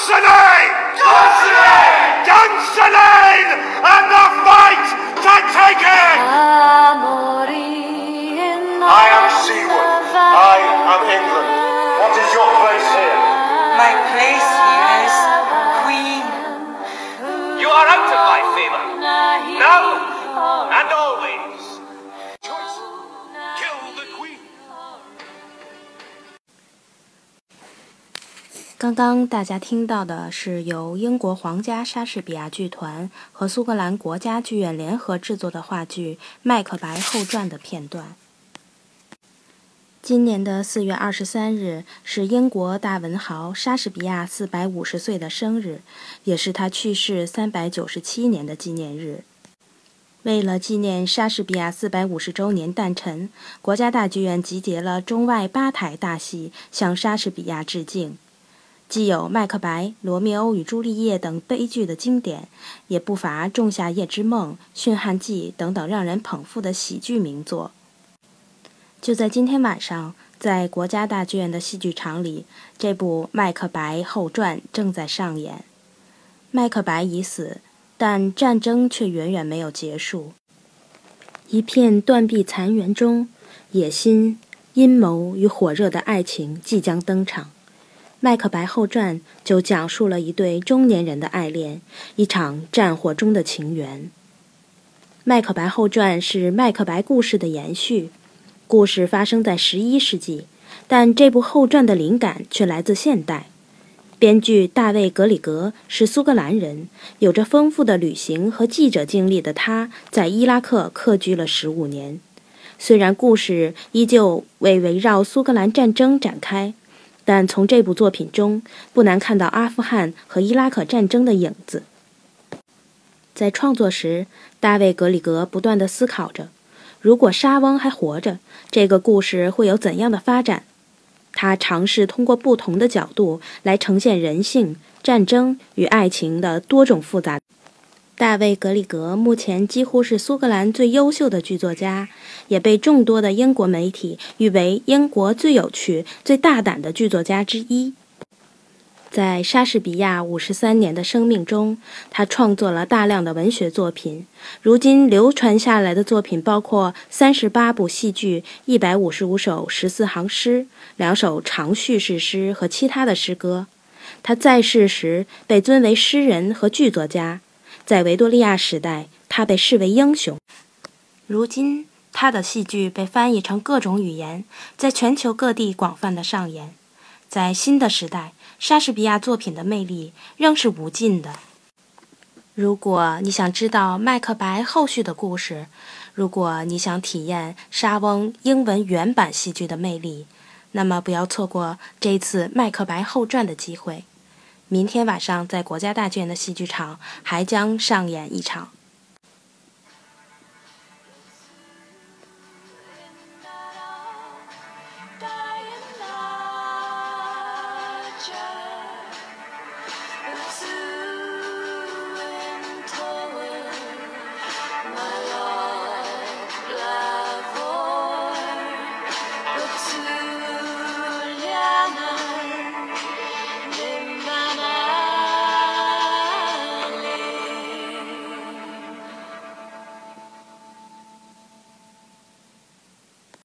Johnson! Johnson! Johnson! And the fight to take it! I am Seward. I am England. What is your place here? My place here is Queen. You are out of my favor. Now 刚刚大家听到的是由英国皇家莎士比亚剧团和苏格兰国家剧院联合制作的话剧《麦克白后传》的片段。今年的四月二十三日是英国大文豪莎士比亚四百五十岁的生日，也是他去世三百九十七年的纪念日。为了纪念莎士比亚四百五十周年诞辰，国家大剧院集结了中外八台大戏向莎士比亚致敬。既有《麦克白》《罗密欧与朱丽叶》等悲剧的经典，也不乏《仲夏夜之梦》《驯悍记》等等让人捧腹的喜剧名作。就在今天晚上，在国家大剧院的戏剧场里，这部《麦克白后传》正在上演。麦克白已死，但战争却远远没有结束。一片断壁残垣中，野心、阴谋与火热的爱情即将登场。《麦克白后传》就讲述了一对中年人的爱恋，一场战火中的情缘。《麦克白后传》是麦克白故事的延续。故事发生在十一世纪，但这部后传的灵感却来自现代。编剧大卫·格里格是苏格兰人，有着丰富的旅行和记者经历的他，在伊拉克客居了十五年。虽然故事依旧为围绕苏格兰战争展开，但从这部作品中不难看到阿富汗和伊拉克战争的影子。在创作时，大卫·格里格不断地思考着。如果沙翁还活着，这个故事会有怎样的发展？他尝试通过不同的角度来呈现人性、战争与爱情的多种复杂。大卫·格里格目前几乎是苏格兰最优秀的剧作家，也被众多的英国媒体誉为英国最有趣、最大胆的剧作家之一。在莎士比亚五十三年的生命中，他创作了大量的文学作品。如今流传下来的作品包括三十八部戏剧、一百五十五首十四行诗、两首长叙事诗和其他的诗歌。他在世时被尊为诗人和剧作家，在维多利亚时代，他被视为英雄。如今，他的戏剧被翻译成各种语言，在全球各地广泛的上演。在新的时代。莎士比亚作品的魅力仍是无尽的。如果你想知道《麦克白》后续的故事，如果你想体验莎翁英文原版戏剧的魅力，那么不要错过这次《麦克白后传》的机会。明天晚上在国家大剧院的戏剧场还将上演一场。